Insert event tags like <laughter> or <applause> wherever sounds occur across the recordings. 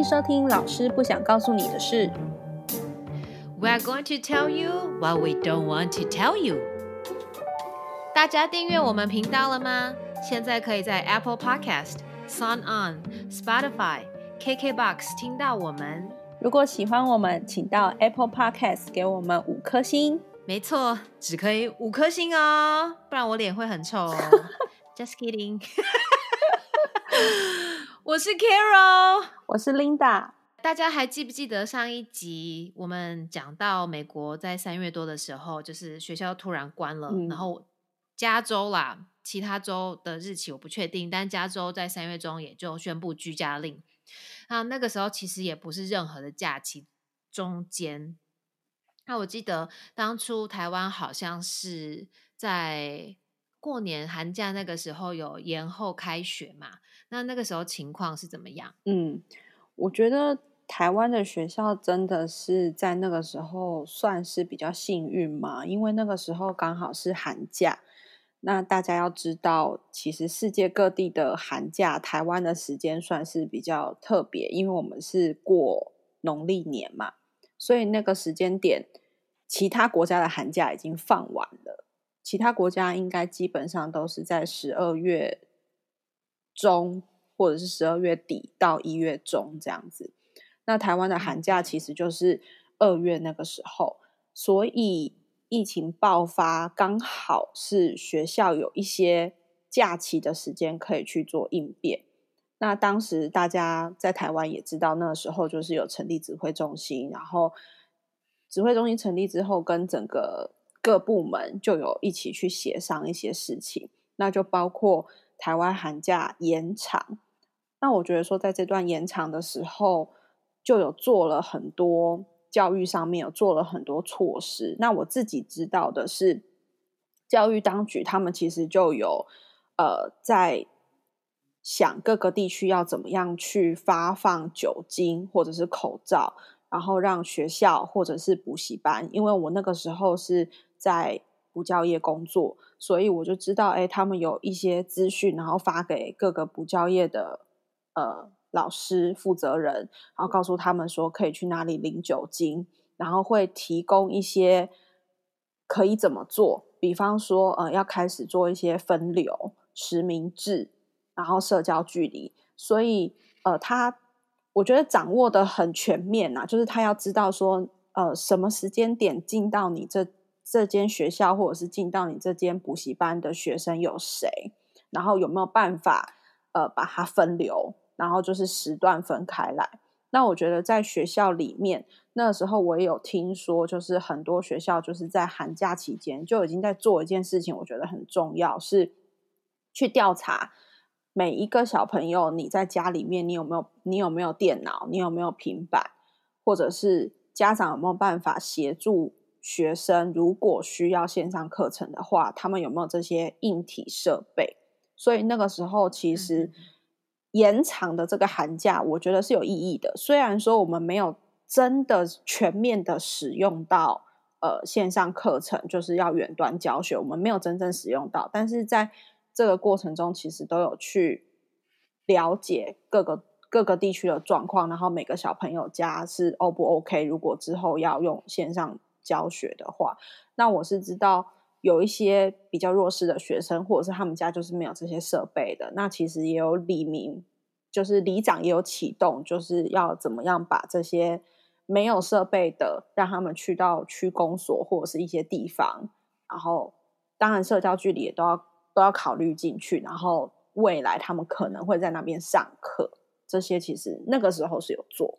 迎收听老师不想告诉你的事。We are going to tell you what we don't want to tell you。大家订阅我们频道了吗？现在可以在 Apple Podcast、Sound On、Spotify、KKBox 听到我们。如果喜欢我们，请到 Apple Podcast 给我们五颗星。没错，只可以五颗星哦，不然我脸会很臭哦。Just kidding。我是 Carol。我是 Linda，大家还记不记得上一集我们讲到美国在三月多的时候，就是学校突然关了，嗯然后加州啦，其他州的日期我不确定，但加州在三月中也就宣布居家令。那那个时候其实也不是任何的假期中间。那我记得当初台湾好像是在过年寒假那个时候有延后开学嘛，那那个时候情况是怎么样？嗯，我觉得台湾的学校真的是在那个时候算是比较幸运嘛，因为那个时候刚好是寒假。那大家要知道，其实世界各地的寒假，台湾的时间算是比较特别，因为我们是过农历年嘛，所以那个时间点，其他国家的寒假已经放完了。其他国家应该基本上都是在十二月中或者是十二月底到一月中这样子。那台湾的寒假其实就是二月那个时候，所以疫情爆发刚好是学校有一些假期的时间可以去做应变。那当时大家在台湾也知道，那个时候就是有成立指挥中心，然后指挥中心成立之后，跟整个各部门就有一起去协商一些事情，那就包括台湾寒假延长。那我觉得说，在这段延长的时候，就有做了很多教育上面有做了很多措施。那我自己知道的是，教育当局他们其实就有呃在想各个地区要怎么样去发放酒精或者是口罩，然后让学校或者是补习班，因为我那个时候是在补教业工作，所以我就知道，哎，他们有一些资讯，然后发给各个补教业的呃老师负责人，然后告诉他们说可以去哪里领酒精，然后会提供一些可以怎么做，比方说呃要开始做一些分流、实名制，然后社交距离，所以呃他我觉得掌握的很全面呐、就是他要知道说呃什么时间点进到你这这间学校，或者是进到你这间补习班的学生有谁，然后有没有办法呃把它分流，然后就是时段分开来。那我觉得在学校里面，那时候我也有听说，就是很多学校就是在寒假期间就已经在做一件事情，我觉得很重要，是去调查每一个小朋友，你在家里面你有没有你有没有电脑，你有没有平板，或者是家长有没有办法协助学生，如果需要线上课程的话，他们有没有这些硬体设备？所以那个时候其实嗯延长的这个寒假，我觉得是有意义的。虽然说我们没有真的全面的使用到呃线上课程，就是要远端教学，我们没有真正使用到，但是在这个过程中，其实都有去了解各个各个地区的状况，然后每个小朋友家是 O 不 OK。如果之后要用线上教学的话，那我是知道有一些比较弱势的学生，或者是他们家就是没有这些设备的，那其实也有李明，就是里长也有启动，就是要怎么样把这些没有设备的，让他们去到区公所或者是一些地方，然后当然社交距离也都要都要考虑进去，然后未来他们可能会在那边上课，这些其实那个时候是有做。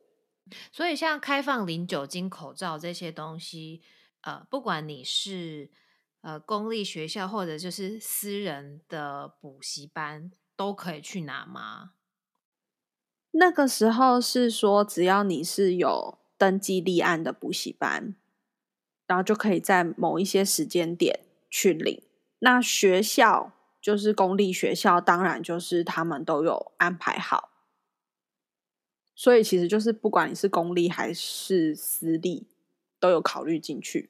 所以像开放领酒精、口罩这些东西，呃，不管你是呃公立学校或者就是私人的补习班，都可以去拿吗？那个时候是说，只要你是有登记立案的补习班，然后就可以在某一些时间点去领。那学校就是公立学校，当然就是他们都有安排好，所以其实就是不管你是公立还是私立，都有考虑进去。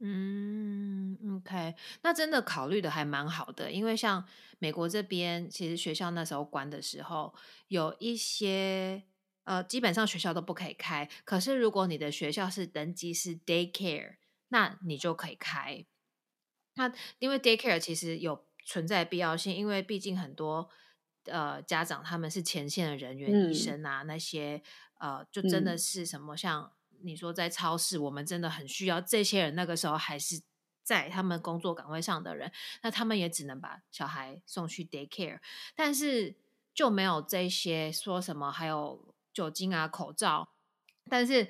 嗯，OK，那真的考虑的还蛮好的，因为像美国这边，其实学校那时候关的时候，有一些呃，基本上学校都不可以开。可是如果你的学校是登记是 daycare，那你就可以开。那因为 daycare 其实有存在必要性，因为毕竟很多呃家长他们是前线的人员，医生啊那些呃，就真的是什么像你说在超市，我们真的很需要这些人。那个时候还是在他们工作岗位上的人，那他们也只能把小孩送去 daycare，但是就没有这些说什么还有酒精啊、口罩，但是。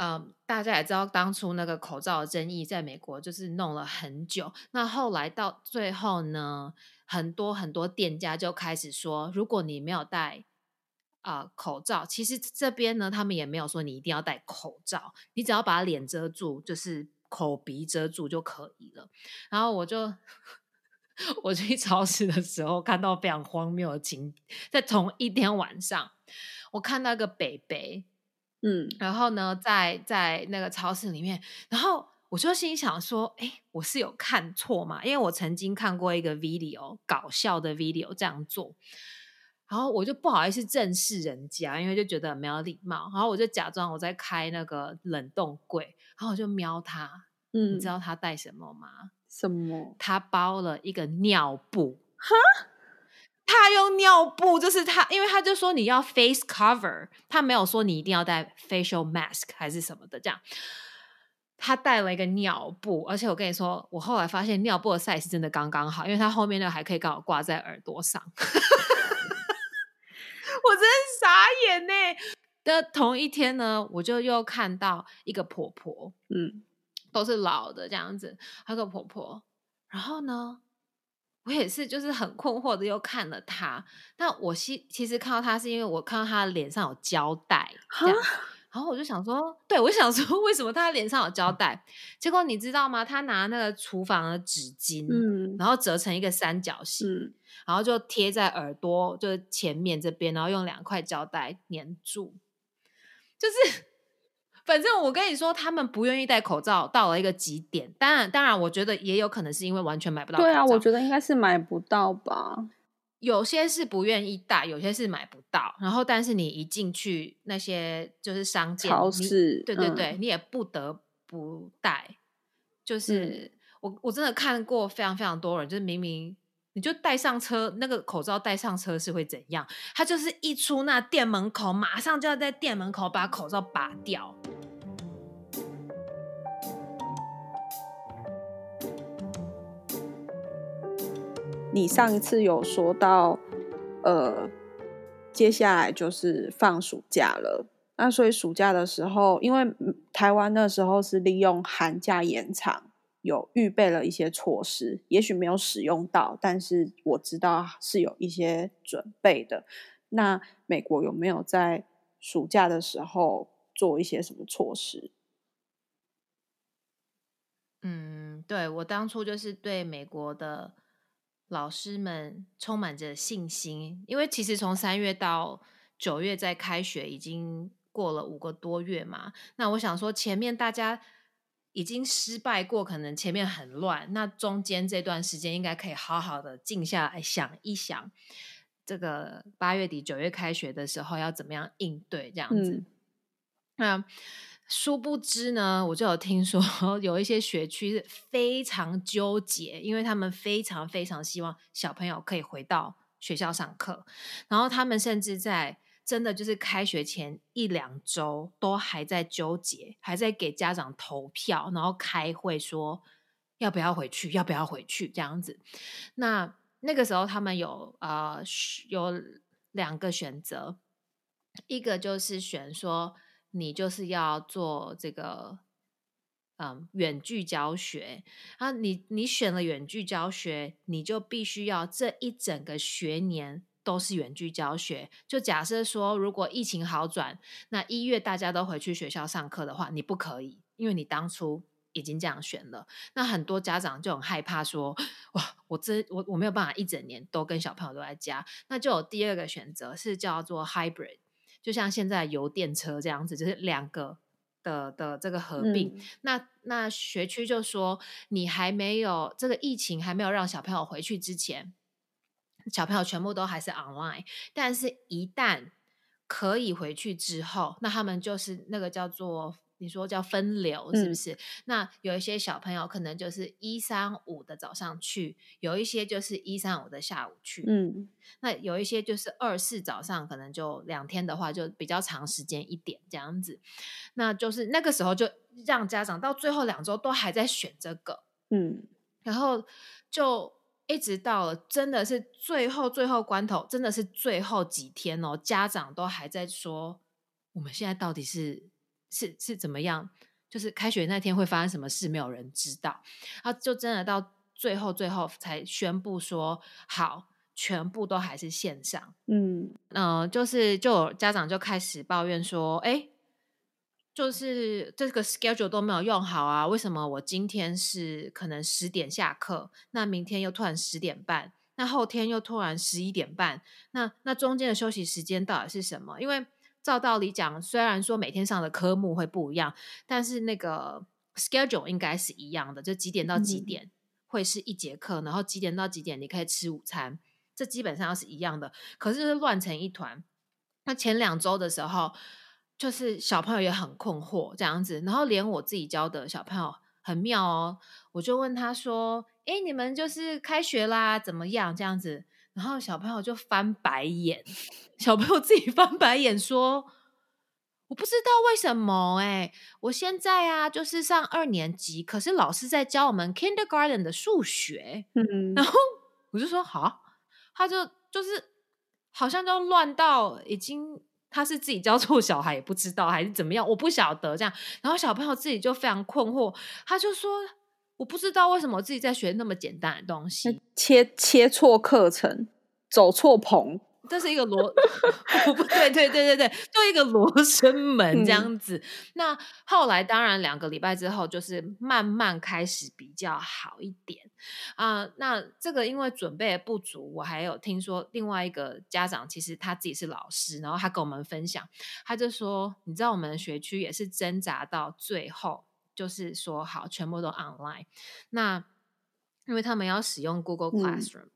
嗯，大家也知道，当初那个口罩的争议在美国就是弄了很久。那后来到最后呢，很多很多店家就开始说，如果你没有戴啊口罩，其实这边呢，他们也没有说你一定要戴口罩，你只要把脸遮住，就是口鼻遮住就可以了。然后我就 <laughs> 我去超市的时候，看到非常荒谬的情，在同一天晚上，我看到一个北北。嗯，然后呢，在在那个超市里面，然后我就心想说：“哎，我是有看错吗？因为我曾经看过一个 video 搞笑的 video 这样做，然后我就不好意思正视人家，因为就觉得没有礼貌。然后我就假装我在开那个冷冻柜，然后我就瞄他。嗯，你知道他带什么吗？什么？他包了一个尿布。哈。<laughs> 他用尿布，就是他，因为他就说你要 face cover，他没有说你一定要戴 facial mask 还是什么的，这样。他带了一个尿布，而且我跟你说，我后来发现尿布的 size 真的刚刚好，因为他后面那个还可以刚好挂在耳朵上。<laughs> 我真傻眼呢。的同一天呢，我就又看到一个婆婆，嗯，都是老的这样子，那个婆婆，然后呢？我也是，就是很困惑的，又看了她。那我其其实看到她，是因为我看到他脸上有胶带，这样。然后我就想说，对我想说，<laughs> 为什么他脸上有胶带？结果你知道吗？他拿那个厨房的纸巾，嗯，然后折成一个三角形，然后就贴在耳朵就是前面这边，然后用两块胶带粘住，就是。反正我跟你说，他们不愿意戴口罩到了一个极点。当然，当然，我觉得也有可能是因为完全买不到。对啊，我觉得应该是买不到吧。有些是不愿意戴，有些是买不到。然后，但是你一进去那些就是商店、超市，对对对，你也不得不戴。就是我我真的看过非常非常多人，就是明明你就带上车，那个口罩带上车是会怎样？他就是一出那店门口，马上就要在店门口把口罩拔掉。你上一次有说到，呃，接下来就是放暑假了。那所以暑假的时候，因为台湾那时候是利用寒假延长，有预备了一些措施，也许没有使用到，但是我知道是有一些准备的。那美国有没有在暑假的时候做一些什么措施？嗯，对我当初就是对美国的。老师们充满着信心，因为其实从三月到九月在开学已经过了五个多月嘛。那我想说，前面大家已经失败过，可能前面很乱，那中间这段时间应该可以好好的静下来想一想，这个八月底九月开学的时候要怎么样应对这样子。那。殊不知呢，我就有听说有一些学区是非常纠结，因为他们非常非常希望小朋友可以回到学校上课，然后他们甚至在真的就是开学前一两周都还在纠结，还在给家长投票，然后开会说要不要回去，要不要回去这样子。那那个时候他们有呃有两个选择，一个就是选说。你就是要做这个，嗯，远距教学啊。你你选了远距教学，你就必须要这一整个学年都是远距教学。就假设说，如果疫情好转，那一月大家都回去学校上课的话，你不可以，因为你当初已经这样选了。那很多家长就很害怕说，哇，我这我我没有办法一整年都跟小朋友都在家。那就有第二个选择是叫做 hybrid。就像现在油电车这样子，就是两个的的这个合并。那那学区就说，你还没有这个疫情还没有让小朋友回去之前，小朋友全部都还是 online。但是，一旦可以回去之后，那他们就是那个叫做你说叫分流，是不嗯。是？那有一些小朋友可能就是一三五的早上去，有一些就是一三五的下午去，嗯。那有一些就是二四早上可能就两天的话，就比较长时间一点这样子。那就是那个时候就让家长到最后两周都还在选这个，嗯。然后就一直到了真的是最后最后关头，真的是最后几天哦，家长都还在说我们现在到底是是是怎么样，就是开学那天会发生什么事，没有人知道。然后就真的到最后最后才宣布说好，全部都还是线上。嗯嗯、呃，就是就有家长就开始抱怨说，哎，就是这个 schedule 都没有用好啊，为什么我今天是可能十点下课，那明天又突然十点半，那后天又突然十一点半，那那中间的休息时间到底是什么？因为照道理讲，虽然说每天上的科目会不一样，但是那个 schedule 应该是一样的，就几点到几嗯点会是一节课，然后几点到几点你可以吃午餐，这基本上是一样的。可是就是乱成一团。那前两周的时候，就是小朋友也很困惑这样子，然后连我自己教的小朋友很妙哦，我就问他说：“诶，你们就是开学啦，怎么样？”这样子，然后小朋友就翻白眼，小朋友自己翻白眼说：“我不知道为什么哎、我现在啊就是上二年级，可是老师在教我们 kindergarten 的数学，嗯然后我就说好，他就就是好像就乱到已经他是自己教错小孩也不知道还是怎么样，我不晓得这样。然后小朋友自己就非常困惑，他就说我不知道为什么我自己在学那么简单的东西，切切错课程，走错棚，<laughs> 这是一个罗，我不对，对对对对，就一个罗生门这样子。那后来当然两个礼拜之后，就是慢慢开始比较好一点。啊、那这个因为准备的不足，我还有听说另外一个家长，其实他自己是老师，然后他跟我们分享，他就说，你知道我们的学区也是挣扎到最后，就是说好全部都 online。那因为他们要使用 Google 嗯 Classroom，、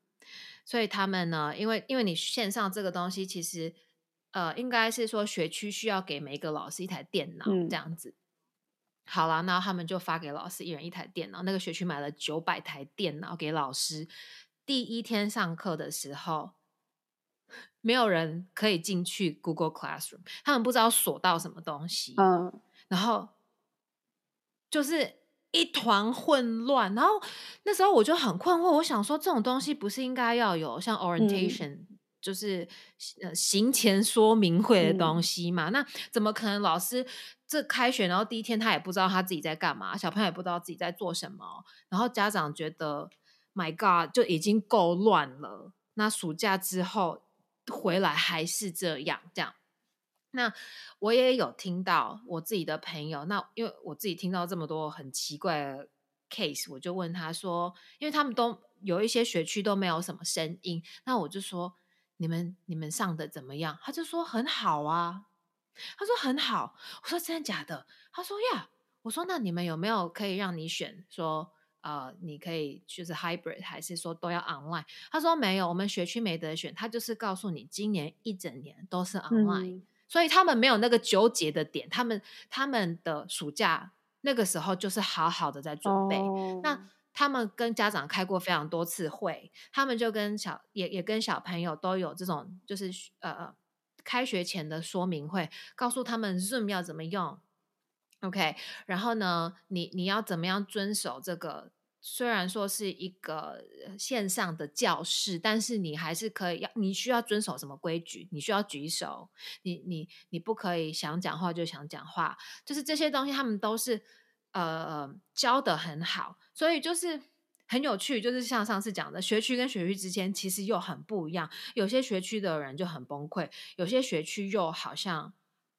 所以他们呢，因为因为你线上这个东西，其实呃，应该是说学区需要给每一个老师一台电脑、嗯这样子。好啦，那他们就发给老师一人一台电脑。那个学区买了九百台电脑给老师。第一天上课的时候，没有人可以进去 Google Classroom，他们不知道锁到什么东西。嗯然后就是一团混乱。然后那时候我就很困惑，我想说这种东西不是应该要有像 orientation，、就是呃行前说明会的东西嘛？那怎么可能老师这开学然后第一天他也不知道他自己在干嘛，小朋友也不知道自己在做什么，然后家长觉得 My God 就已经够乱了，那暑假之后回来还是这样这样。那我也有听到我自己的朋友，那因为我自己听到这么多很奇怪的 case，我就问他说，因为他们都有一些学区都没有什么声音，那我就说你们你们上的怎么样？他就说很好啊，他说很好，我说真的假的？他说呀，我说那你们有没有可以让你选说？呃，你可以就是 hybrid，还是说都要 online？他说没有，我们学区没得选，他就是告诉你今年一整年都是 online，、所以他们没有那个纠结的点，他们他们的暑假那个时候就是好好的在准备。哦那他们跟家长开过非常多次会，他们就跟小也也跟小朋友都有这种就是呃开学前的说明会，告诉他们 Zoom 要怎么用。OK，然后呢，你你要怎么样遵守这个？虽然说是一个呃线上的教室，但是你还是可以要，你需要遵守什么规矩？你需要举手，你你你不可以想讲话就想讲话，就是这些东西他们都是呃教的很好，所以就是很有趣。就是像上次讲的，学区跟学区之间其实又很不一样，有些学区的人就很崩溃，有些学区又好像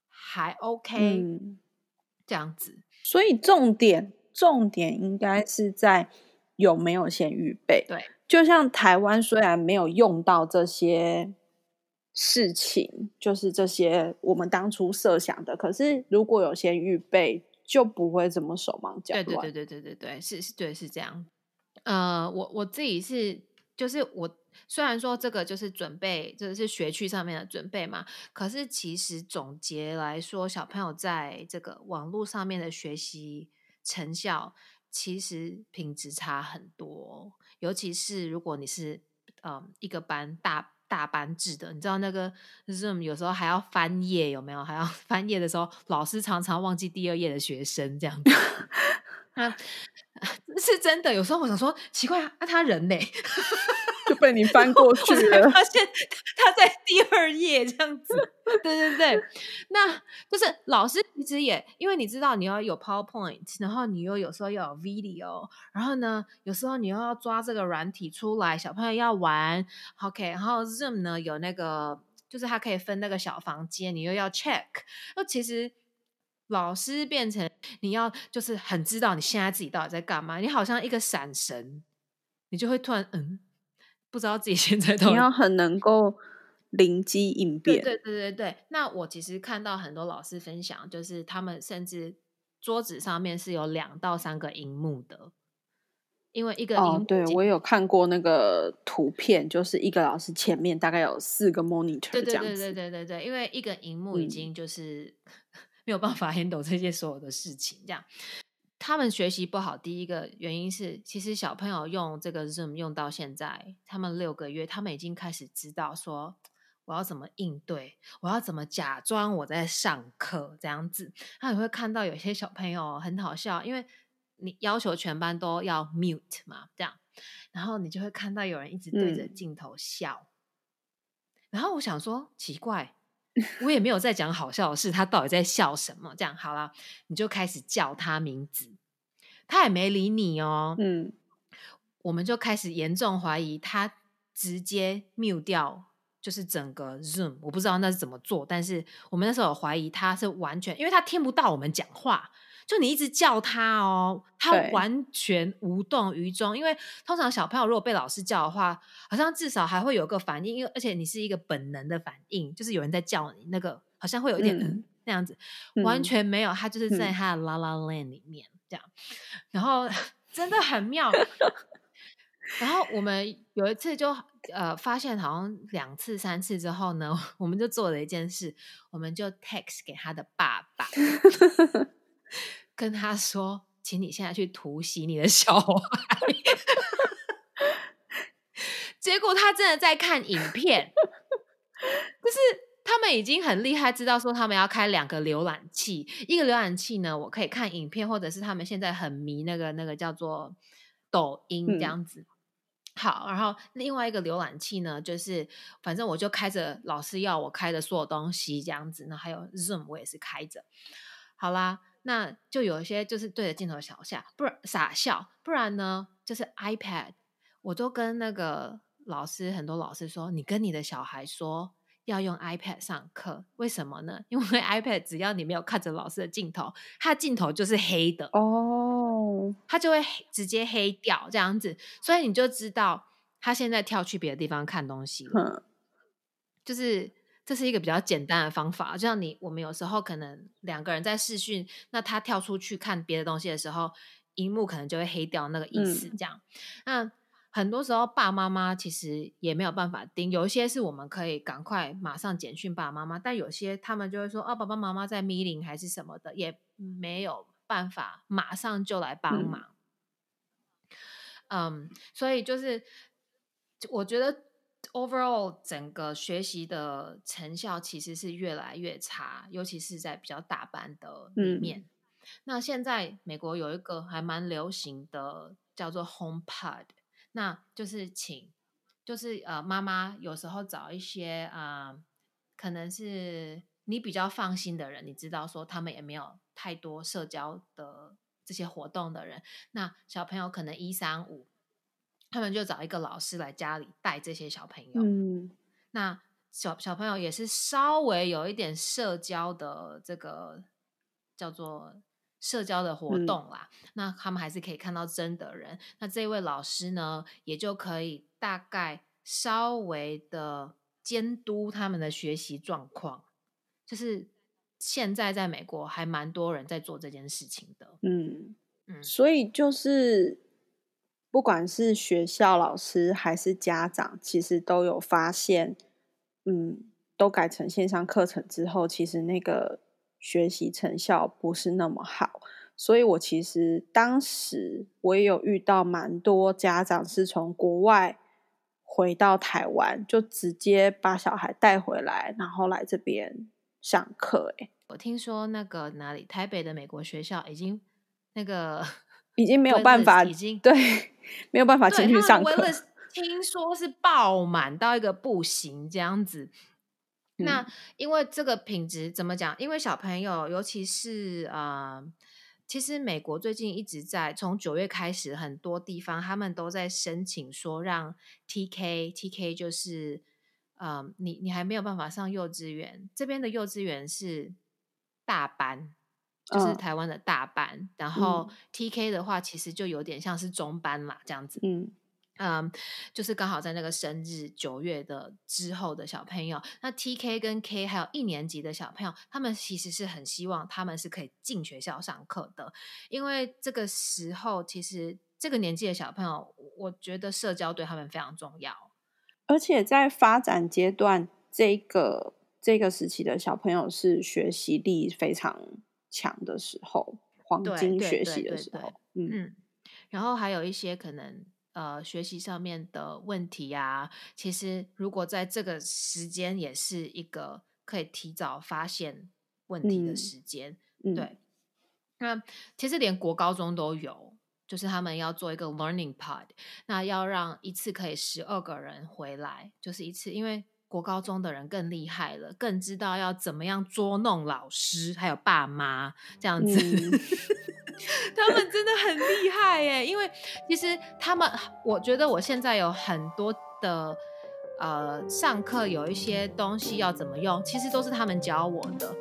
还 OK、嗯，这样子。所以重点重点应该是在有没有先预备。对，就像台湾虽然没有用到这些事情，就是这些我们当初设想的，可是如果有先预备，就不会这么手忙脚乱。对对对对对对对，是是，对是这样。呃，我我自己是就是我虽然说这个就是准备，这是学区上面的准备嘛，可是其实总结来说，小朋友在这个网络上面的学习成效其实品质差很多，尤其是如果你是嗯一个班大。大班制的，你知道那个 Zoom 有时候还要翻页，有没有？还要 <laughs> 翻页的时候，老师常常忘记第二页的学生这样子。<laughs> 啊，<laughs> 是真的。有时候我想说，奇怪啊，他人呢？被你翻过去了，<laughs> 发现他在第二页这样子。<laughs> 对对对，那就是老师其实也，因为你知道你要有 PowerPoint，然后你又有时候要有 video，然后呢，有时候你又要抓这个软体出来，小朋友要玩，OK，然后 Zoom 呢有那个，就是它可以分那个小房间，你又要 check，那其实老师变成你要就是很知道你现在自己到底在干嘛，你好像一个闪神，你就会突然嗯。不知道自己 <laughs> 现在都你要很能够灵机应变，对对对对对。那我其实看到很多老师分享，就是他们甚至桌子上面是有两到三个荧幕的，因为一个哦，对我有看过那个图片，就是一个老师前面大概有四个 monitor，对对对对对对对，因为一个荧幕已经就是 <laughs> 没有办法 handle 这些所有的事情，这样。他们学习不好，第一个原因是，其实小朋友用这个 Zoom 用到现在，他们六个月，他们已经开始知道说我要怎么应对，我要怎么假装我在上课这样子。那你会看到有些小朋友很好笑，因为你要求全班都要 mute 嘛，这样，然后你就会看到有人一直对着镜头笑，然后我想说奇怪。我也没有在讲好笑的事，他到底在笑什么？这样好了，你就开始叫他名字，他也没理你哦。嗯，我们就开始严重怀疑他直接 mute 掉，就是整个 Zoom。我不知道那是怎么做，但是我们那时候有怀疑他是完全，因为他听不到我们讲话。就你一直叫他哦，他完全无动于衷。因为通常小朋友如果被老师叫的话，好像至少还会有个反应，因为而且你是一个本能的反应，就是有人在叫你，那个好像会有一点嗯那样子，完全没有，他就是在他的 La La Land 里面这样，然后真的很妙。<laughs> 然后我们有一次就呃发现，好像两次三次之后呢，<laughs> 我们就做了一件事，我们就 text 给他的爸爸。<laughs> 跟他说，请你现在去突袭你的小孩。<laughs> 结果他真的在看影片，就是他们已经很厉害，知道说他们要开两个浏览器，一个浏览器呢，我可以看影片，或者是他们现在很迷那个那个叫做抖音这样子。好，然后另外一个浏览器呢，就是反正我就开着老师要我开的所有东西这样子，那还有 Zoom 我也是开着。好啦。那就有一些就是对着镜头小笑，不然傻笑，不然呢就是 iPad。我都跟那个老师，很多老师说，你跟你的小孩说要用 iPad 上课，为什么呢？因为 iPad 只要你没有看着老师的镜头，它镜头就是黑的哦，它就会直接黑掉这样子，所以你就知道他现在跳去别的地方看东西了，就是。这是一个比较简单的方法，就像你我们有时候可能两个人在视讯，那他跳出去看别的东西的时候，荧幕可能就会黑掉那个意思。这样，那很多时候爸妈妈其实也没有办法盯，有一些是我们可以赶快马上简讯爸爸妈妈，但有些他们就会说哦，爸爸妈妈在 meeting 还是什么的，也没有办法马上就来帮忙。嗯，所以就是我觉得。Overall，整个学习的成效其实是越来越差，尤其是在比较大班的里面。那现在美国有一个还蛮流行的，叫做 HomePod，那就是请，就是呃妈妈有时候找一些啊，可能是你比较放心的人，你知道说他们也没有太多社交的这些活动的人，那小朋友可能一三五。他们就找一个老师来家里带这些小朋友。嗯，那小小朋友也是稍微有一点社交的这个叫做社交的活动啦。那他们还是可以看到真的人。那这位老师呢，也就可以大概稍微的监督他们的学习状况。就是现在在美国还蛮多人在做这件事情的。嗯嗯，所以就是。不管是学校老师还是家长，其实都有发现，嗯，都改成线上课程之后，其实那个学习成效不是那么好。所以我其实当时我也有遇到蛮多家长是从国外回到台湾，就直接把小孩带回来，然后来这边上课。哎，我听说那个哪里台北的美国学校已经那个。已经没有办法，已经对没有办法进去上课。<laughs> 听说是爆满到一个不行这样子。那因为这个品质怎么讲？因为小朋友，尤其是呃，其实美国最近一直在从九月开始，很多地方他们都在申请说让 TK，TK 就是呃，你你还没有办法上幼稚园，这边的幼稚园是大班。就是台湾的大班，然后 T K 的话，其实就有点像是中班嘛，这样子。嗯嗯，就是刚好在那个生日九月的之后的小朋友，那 T K 跟 K 还有一年级的小朋友，他们其实是很希望他们是可以进学校上课的，因为这个时候其实这个年纪的小朋友，我觉得社交对他们非常重要，而且在发展阶段，这个这个时期的小朋友是学习力非常。强的时候，黄金学习的时候，嗯，然后还有一些可能呃学习上面的问题啊，其实如果在这个时间也是一个可以提早发现问题的时间，对。那其实连国高中都有，就是他们要做一个 learning pod，那要让一次可以十二个人回来，就是一次，因为。国高中的人更厉害了，更知道要怎么样捉弄老师，还有爸妈这样子。<laughs> 他们真的很厉害耶！因为其实他们，我觉得我现在有很多的呃上课有一些东西要怎么用，其实都是他们教我的。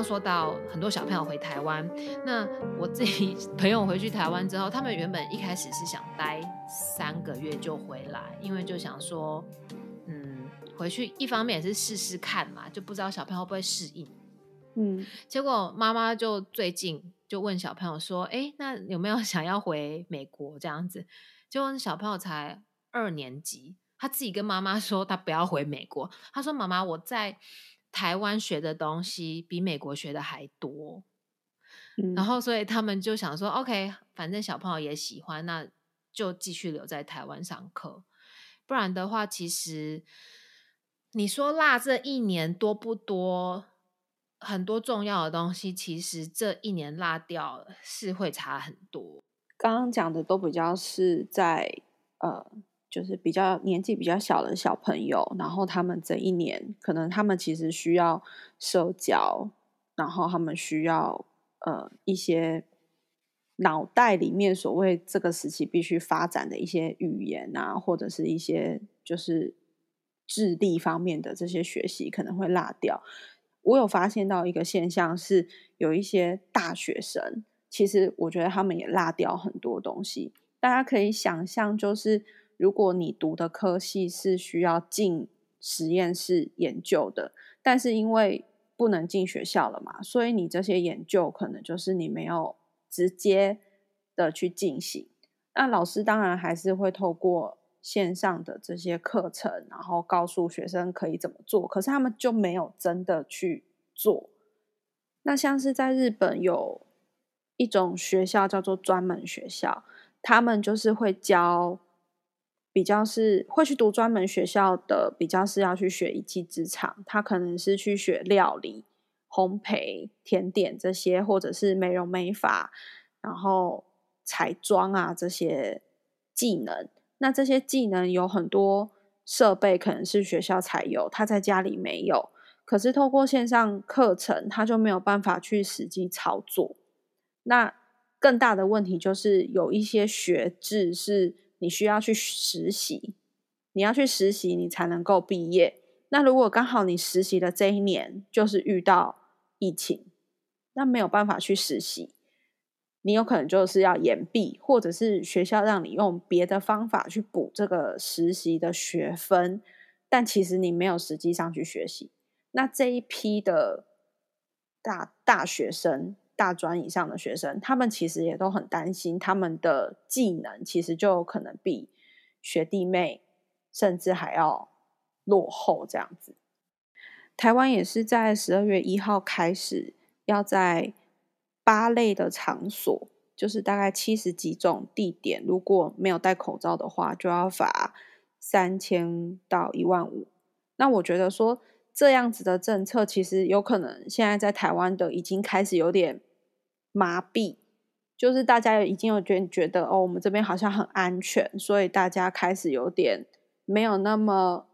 刚刚说到很多小朋友回台湾，那我自己 <laughs> 朋友回去台湾之后，他们原本一开始是想待三个月就回来，因为就想说，嗯，回去一方面也是试试看嘛，就不知道小朋友会不会适应。嗯，结果妈妈就最近就问小朋友说，哎，那有没有 <laughs> 想要回美国这样子？结果小朋友才二年级，他自己跟妈妈说他不要回美国，他说妈妈我在。台湾学的东西比美国学的还多，然后所以他们就想说，OK，反正小朋友也喜欢，那就继续留在台湾上课。不然的话，其实你说落这一年多不多？很多重要的东西，其实这一年落掉是会差很多。刚刚讲的都比较是在呃。就是比较年纪比较小的小朋友，然后他们这一年可能他们其实需要社交，然后他们需要呃一些脑袋里面所谓这个时期必须发展的一些语言啊，或者是一些就是智力方面的这些学习可能会落掉。我有发现到一个现象是，有一些大学生，其实我觉得他们也落掉很多东西。大家可以想象，就是。如果你读的科系是需要进实验室研究的，但是因为不能进学校了嘛，所以你这些研究可能就是你没有直接的去进行。那老师当然还是会透过线上的这些课程，然后告诉学生可以怎么做，可是他们就没有真的去做。那像是在日本有一种学校叫做专门学校，他们就是会教。比较是会去读专门学校的，比较是要去学一技之长。他可能是去学料理、烘焙、甜点这些，或者是美容美发，然后彩妆啊这些技能。那这些技能有很多设备可能是学校才有，他在家里没有。可是透过线上课程，他就没有办法去实际操作。那更大的问题就是有一些学制是。你需要去实习，你要去实习，你才能够毕业。那如果刚好你实习的这一年就是遇到疫情，那没有办法去实习，你有可能就是要延毕，或者是学校让你用别的方法去补这个实习的学分。但其实你没有实际上去学习。那这一批的大大学生、大专以上的学生，他们其实也都很担心，他们的技能其实就有可能比学弟妹甚至还要落后这样子。台湾也是在十二月一号开始，要在八类的场所，就是大概七十几种地点，如果没有戴口罩的话，就要罚三千到一万五。那我觉得说这样子的政策，其实有可能现在在台湾的已经开始有点麻痹，就是大家已经有觉觉得哦，我们这边好像很安全，所以大家开始有点没有那么。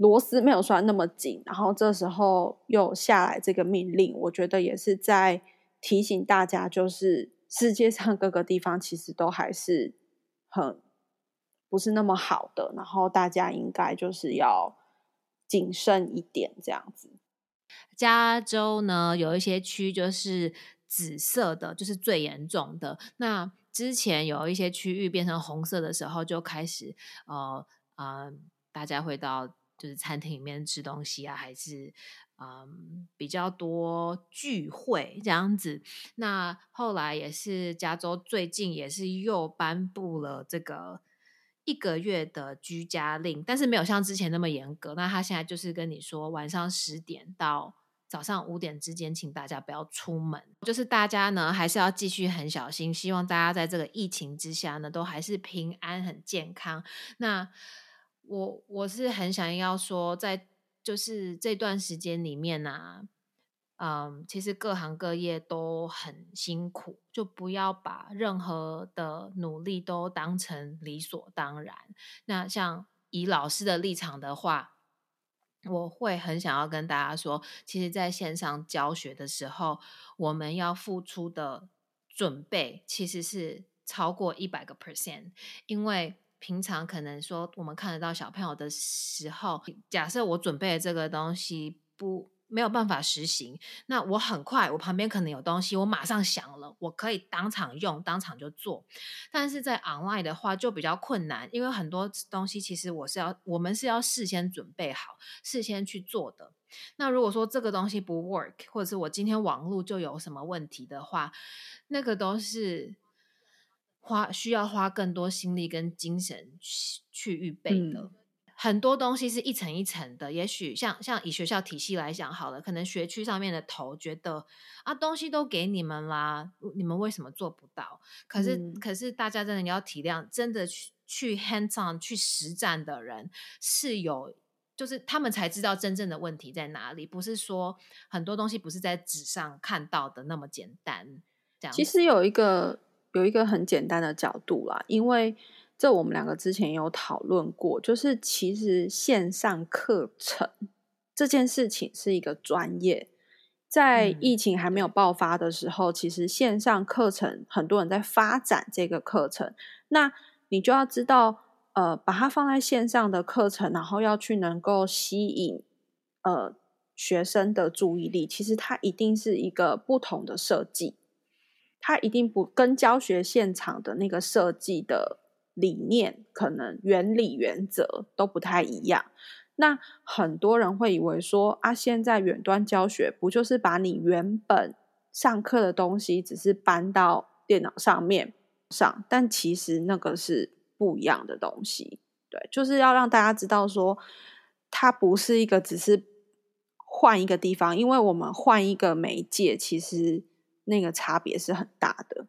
螺丝没有拴那么紧，然后这时候又下来这个命令，我觉得也是在提醒大家，就是世界上各个地方其实都还是很不是那么好的，然后大家应该就是要谨慎一点这样子。加州呢有一些区就是紫色的，就是最严重的。那之前有一些区域变成红色的时候，就开始呃呃，大家会到。就是餐厅里面吃东西啊，还是嗯比较多聚会这样子。那后来也是加州最近也是又颁布了这个一个月的居家令，但是没有像之前那么严格。那他现在就是跟你说，晚上十点到早上五点之间，请大家不要出门。就是大家呢还是要继续很小心，希望大家在这个疫情之下呢都还是平安很健康。那。我我是很想要说，在就是这段时间里面呢，嗯，其实各行各业都很辛苦，就不要把任何的努力都当成理所当然。那像以老师的立场的话，我会很想要跟大家说，其实在线上教学的时候，我们要付出的准备其实是超过一百个 percent，因为。平常可能说我们看得到小朋友的时候，假设我准备的这个东西不没有办法实行，那我很快我旁边可能有东西，我马上想了，我可以当场用，当场就做。但是在 online 的话就比较困难，因为很多东西其实我是要我们是要事先准备好，事先去做的。那如果说这个东西不 work，或者是我今天网络就有什么问题的话，那个都是。花需要花更多心力跟精神去去预备的，很多东西是一层一层的。也许像像以学校体系来讲好了，可能学区上面的头觉得啊，东西都给你们啦，你们为什么做不到？可是可是大家真的你要体谅，真的去去 hands on 去实战的人是有，就是他们才知道真正的问题在哪里，不是说很多东西不是在纸上看到的那么简单。这样，其实有一个。有一个很简单的角度啦，因为这我们两个之前有讨论过，就是其实线上课程这件事情是一个专业，在疫情还没有爆发的时候，其实线上课程很多人在发展这个课程，那你就要知道，呃，把它放在线上的课程，然后要去能够吸引呃学生的注意力，其实它一定是一个不同的设计。它一定不跟教学现场的那个设计的理念、可能原理、原则都不太一样。那很多人会以为说啊，现在远端教学不就是把你原本上课的东西只是搬到电脑上面上？但其实那个是不一样的东西。对，就是要让大家知道说，它不是一个只是换一个地方，因为我们换一个媒介，其实。那个差别是很大的，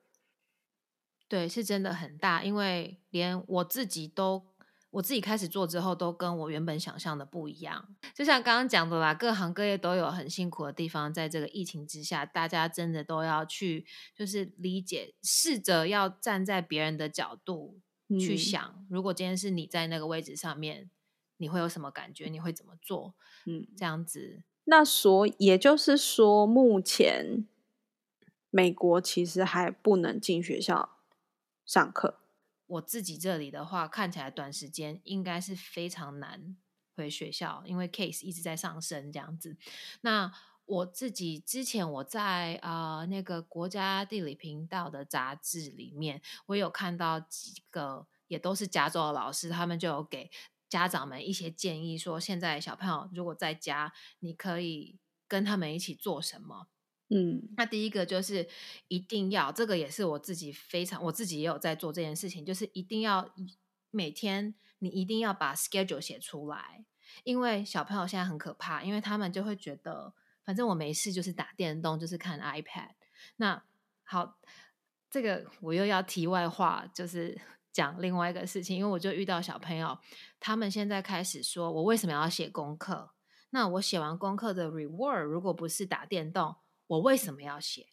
对，是真的很大。因为连我自己都，我自己开始做之后，都跟我原本想象的不一样。就像刚刚讲的啦，各行各业都有很辛苦的地方。在这个疫情之下，大家真的都要去，就是理解，试着要站在别人的角度去想。如果今天是你在那个位置上面，你会有什么感觉？你会怎么做？嗯，这样子。那所也就是说，目前。美国其实还不能进学校上课。我自己这里的话，看起来短时间应该是非常难回学校，因为 case 一直在上升这样子。那我自己之前我在啊那个国家地理频道的杂志里面，我有看到几个也都是加州的老师，他们就有给家长们一些建议，说现在小朋友如果在家，你可以跟他们一起做什么？嗯那第一个就是一定要，这个也是我自己非常，我自己也有在做这件事情，就是一定要每天你一定要把 schedule 写出来，因为小朋友现在很可怕，因为他们就会觉得，反正我没事就是打电动，就是看 iPad。那好，这个我又要题外话，就是讲另外一个事情，因为我就遇到小朋友，他们现在开始说我为什么要写功课？那我写完功课的 reward 如果不是打电动，我为什么要写？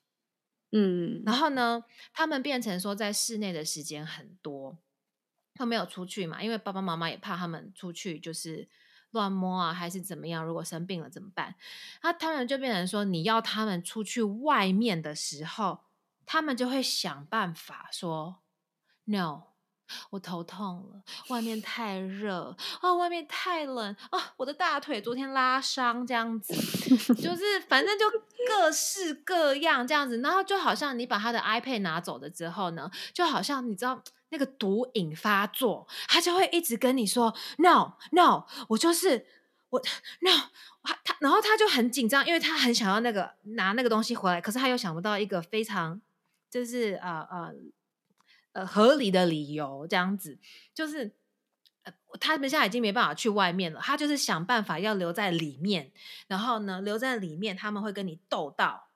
嗯然后呢，他们变成说在室内的时间很多，他没有出去嘛，因为爸爸妈妈也怕他们出去就是乱摸啊，还是怎么样，如果生病了怎么办？那他们就变成说，你要他们出去外面的时候，他们就会想办法说 no。我头痛了，外面太热啊，外面太冷啊，我的大腿昨天拉伤，这样子，就是反正就各式各样这样子，然后就好像你把他的 iPad 拿走了之后呢，就好像你知道那个毒瘾发作，他就会一直跟你说 no no，我就是我 no，他他，然后他就很紧张，因为他很想要那个拿那个东西回来，可是他又想不到一个非常就是呃呃呃合理的理由，这样子就是。呃他们现在已经没办法去外面了，他就是想办法要留在里面，然后呢，留在里面他们会跟你斗到，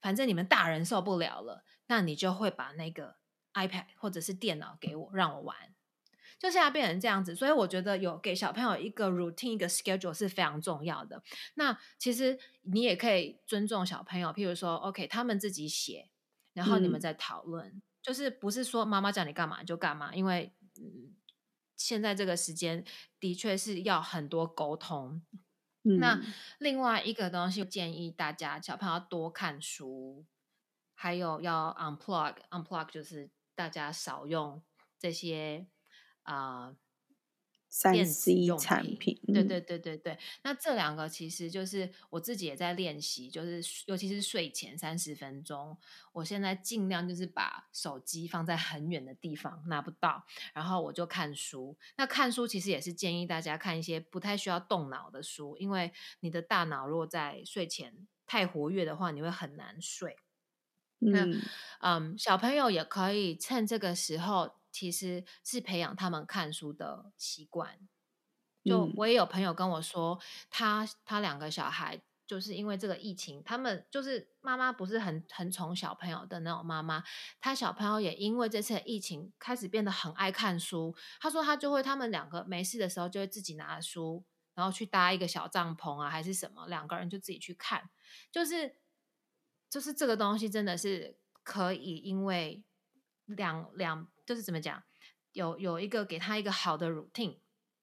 反正你们大人受不了了，那你就会把那个 iPad 或者是电脑给我，让我玩。就现在变成这样子，所以我觉得有给小朋友一个 routine、一个 schedule 是非常重要的。那其实你也可以尊重小朋友，譬如说，OK，他们自己写，然后你们嗯再讨论，就是不是说妈妈叫你干嘛就干嘛，因为嗯，现在这个时间的确是要很多沟通。那嗯另外一个东西，建议大家小朋友要多看书，还有要 unplug。unplug 就是大家少用这些啊、呃三电子 C 用产品，嗯对对对对对，那这两个其实就是我自己也在练习，就是尤其是睡前三十分钟，我现在尽量就是把手机放在很远的地方拿不到，然后我就看书。那看书其实也是建议大家看一些不太需要动脑的书，因为你的大脑如果在睡前太活跃的话，你会很难睡。那嗯嗯，小朋友也可以趁这个时候，其实是培养他们看书的习惯。就嗯我也有朋友跟我说，他他两个小孩就是因为这个疫情，他们就是妈妈不是很很宠小朋友的那种妈妈，他小朋友也因为这次的疫情开始变得很爱看书。他说他就会，他们两个没事的时候就会自己拿书，然后去搭一个小帐篷啊，还是什么，两个人就自己去看，就是就是这个东西真的是可以，因为两两就是怎么讲，有有一个给他一个好的 routine，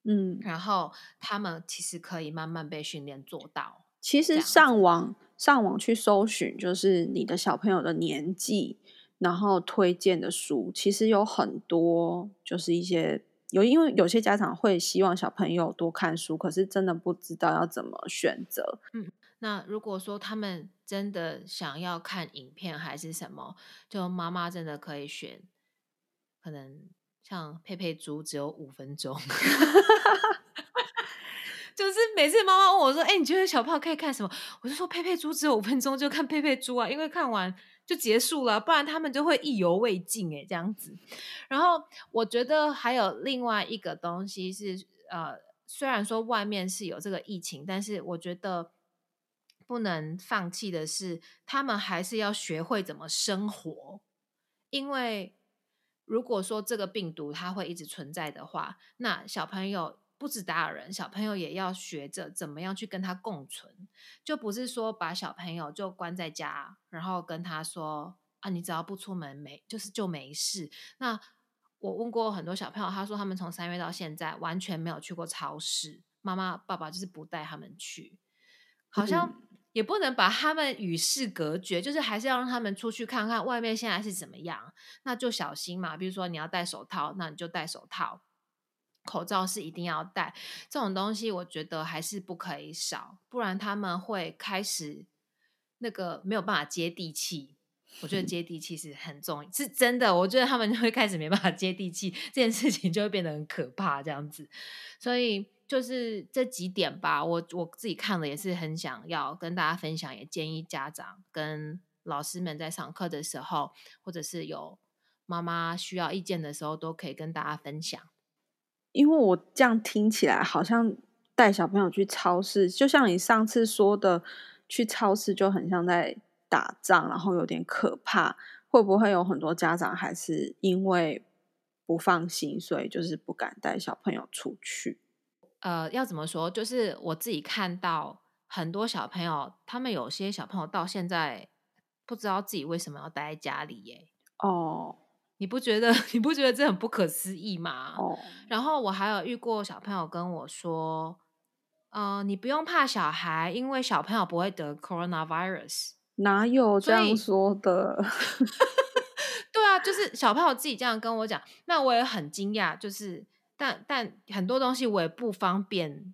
嗯，然后他们其实可以慢慢被训练做到。其实上网上网去搜寻，就是你的小朋友的年纪，然后推荐的书，其实有很多，就是一些有，因为有些家长会希望小朋友多看书，可是真的不知道要怎么选择。那如果说他们真的想要看影片还是什么，就妈妈真的可以选，可能像佩佩猪只有五分钟。<laughs> 就是每次妈妈问我说：“哎、你觉得小胖可以看什么？”我就说：“佩佩猪只有五分钟，就看佩佩猪啊，因为看完就结束了，不然他们就会意犹未尽哎，这样子。”然后我觉得还有另外一个东西是，呃，虽然说外面是有这个疫情，但是我觉得不能放弃的是，他们还是要学会怎么生活，因为如果说这个病毒它会一直存在的话，那小朋友。不止大人，小朋友也要学着怎么样去跟他共存，就不是说把小朋友就关在家，然后跟他说啊，你只要不出门没，就是就没事。那我问过很多小朋友，他说他们从三月到现在完全没有去过超市，妈妈爸爸就是不带他们去，好像也不能把他们与世隔绝，就是还是要让他们出去看看外面现在是怎么样，那就小心嘛。比如说你要戴手套，那你就戴手套。口罩是一定要戴，这种东西我觉得还是不可以少，不然他们会开始那个没有办法接地气。我觉得 <laughs> 接地气是很重要，是真的。我觉得他们会开始没办法接地气，这件事情就会变得很可怕，这样子。所以就是这几点吧，我我自己看了也是很想要跟大家分享，也建议家长跟老师们在上课的时候，或者是有妈妈需要意见的时候，都可以跟大家分享。因为我这样听起来好像带小朋友去超市，就像你上次说的，去超市就很像在。打仗，然后有点可怕，会不会有很多家长还是因为不放心，所以就是不敢带小朋友出去？呃，要怎么说？就是我自己看到很多小朋友，他们有些小朋友到现在不知道自己为什么要待在家里耶。哦，你不觉得 <laughs> 你不觉得这很不可思议吗？哦，然后我还有遇过小朋友跟我说，呃，你不用怕小孩，因为小朋友不会得 coronavirus。哪有这样说的？<laughs> 对啊，就是小朋友自己这样跟我讲，那我也很惊讶。就是，但但很多东西我也不方便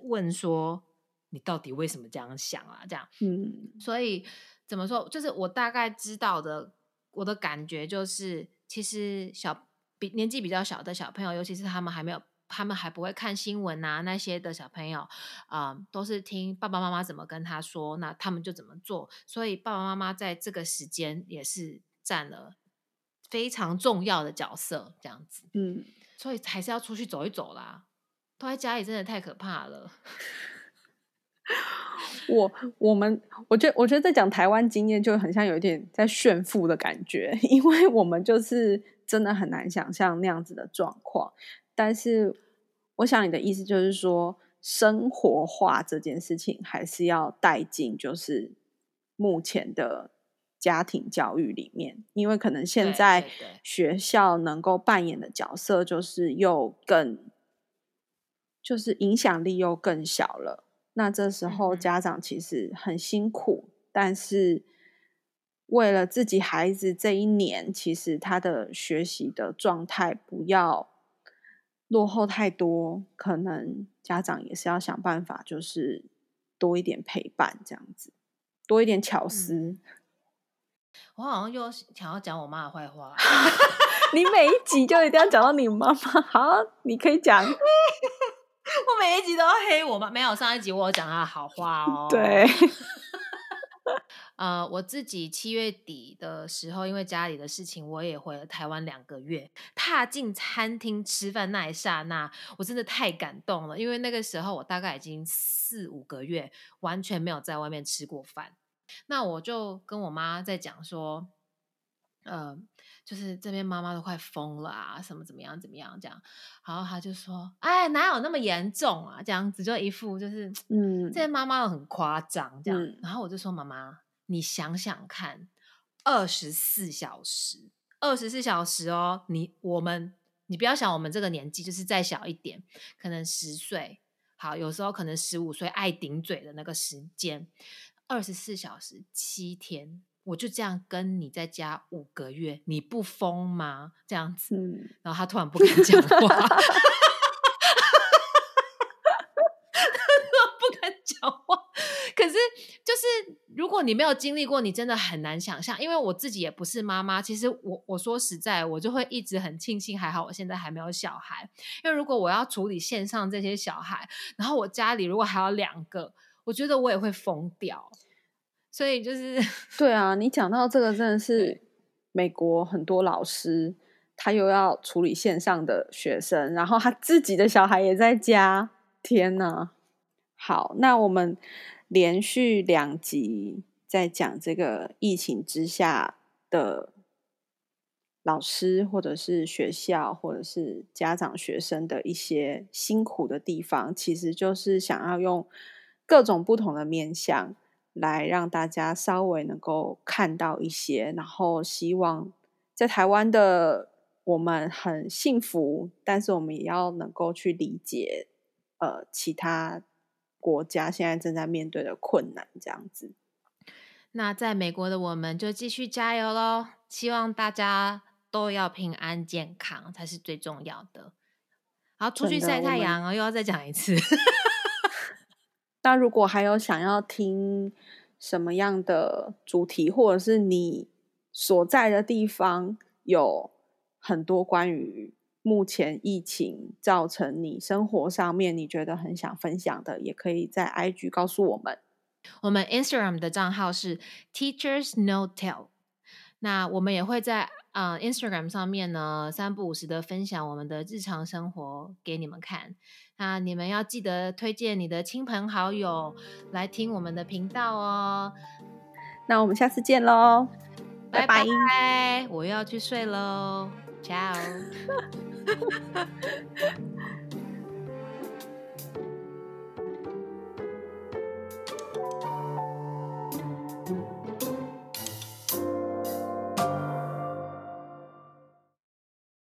问说你到底为什么这样想啊？这样，嗯，所以怎么说？就是我大概知道的，我的感觉就是，其实小比年纪比较小的小朋友，尤其是他们还没有。他们还不会看新闻啊，那些的小朋友啊，都是听爸爸妈妈怎么跟他说，那他们就怎么做。所以爸爸妈妈在这个时间也是占了非常重要的角色，这样子。嗯，所以还是要出去走一走啦，都在家里真的太可怕了。<laughs> 我我们我觉我觉得在讲台湾经验就很像有一点在炫富的感觉，<laughs> 因为我们就是真的很难想象那样子的状况。但是，我想你的意思就是说，生活化这件事情还是要带进，就是目前的家庭教育里面，因为可能现在学校能够扮演的角色就是又更，就是影响力又更小了。那这时候家长其实很辛苦，但是为了自己孩子这一年，其实他的学习的状态不要。落后太多，可能家长也是要想办法，就是多一点陪伴，这样子，多一点巧思。我好像又想要讲我妈的坏话，<laughs> 你每一集就一定要讲到你妈妈。好，你可以讲。<laughs> 我每一集都要黑我妈，没有上一集我讲她的好话哦。<laughs> 对。呃，我自己七月底的时候，因为家里的事情，我也回了台湾两个月。踏进餐厅吃饭那一刹那，我真的太感动了，因为那个时候我大概已经四五个月完全没有在外面吃过饭。那我就跟我妈在讲说，呃，就是这边妈妈都快疯了啊，什么怎么样怎么样这样。然后她就说：“哎，哪有那么严重啊？这样子就一副就是，嗯，这些妈妈都很夸张这样。”然后我就说：“妈妈。”你想想看，二十四小时，二十四小时哦，你我们，你不要想我们这个年纪，就是再小一点，可能十岁，好，有时候可能十五岁，爱顶嘴的那个时间，二十四小时七天，我就这样跟你在家五个月，你不疯吗？这样子，然后他突然不敢讲话，<laughs> 不敢讲话。可是，就是如果你没有经历过，你真的很难想象。因为我自己也不是妈妈，其实我我说实在，我就会一直很庆幸，还好我现在还没有小孩。因为如果我要处理线上这些小孩，然后我家里如果还有两个，我觉得我也会疯掉。所以就是 <laughs> 对啊，你讲到这个，真的是美国很多老师，他又要处理线上的学生，然后他自己的小孩也在家。天哪！好，那我们。连续两集在讲这个疫情之下的老师，或者是学校，或者是家长、学生的一些辛苦的地方，其实就是想要用各种不同的面向来让大家稍微能够看到一些，然后希望在台湾的我们很幸福，但是我们也要能够去理解呃其他。国家现在正在面对的困难，这样子。那在美国的我们就继续加油喽！希望大家都要平安健康才是最重要的。好，出去晒太阳哦！又要再讲一次。那如果还有想要听什么样的主题，或者是你所在的地方有很多关于目前疫情造成你生活上面你觉得很想分享的，也可以在 IG 告诉我们。我们 Instagram 的账号是 Teachers No Tell。那我们也会在 Instagram 上面呢三不五时的分享我们的日常生活给你们看。那你们要记得推荐你的亲朋好友来听我们的频道哦。那我们下次见喽，拜拜！我又要去睡喽，ciao。<laughs>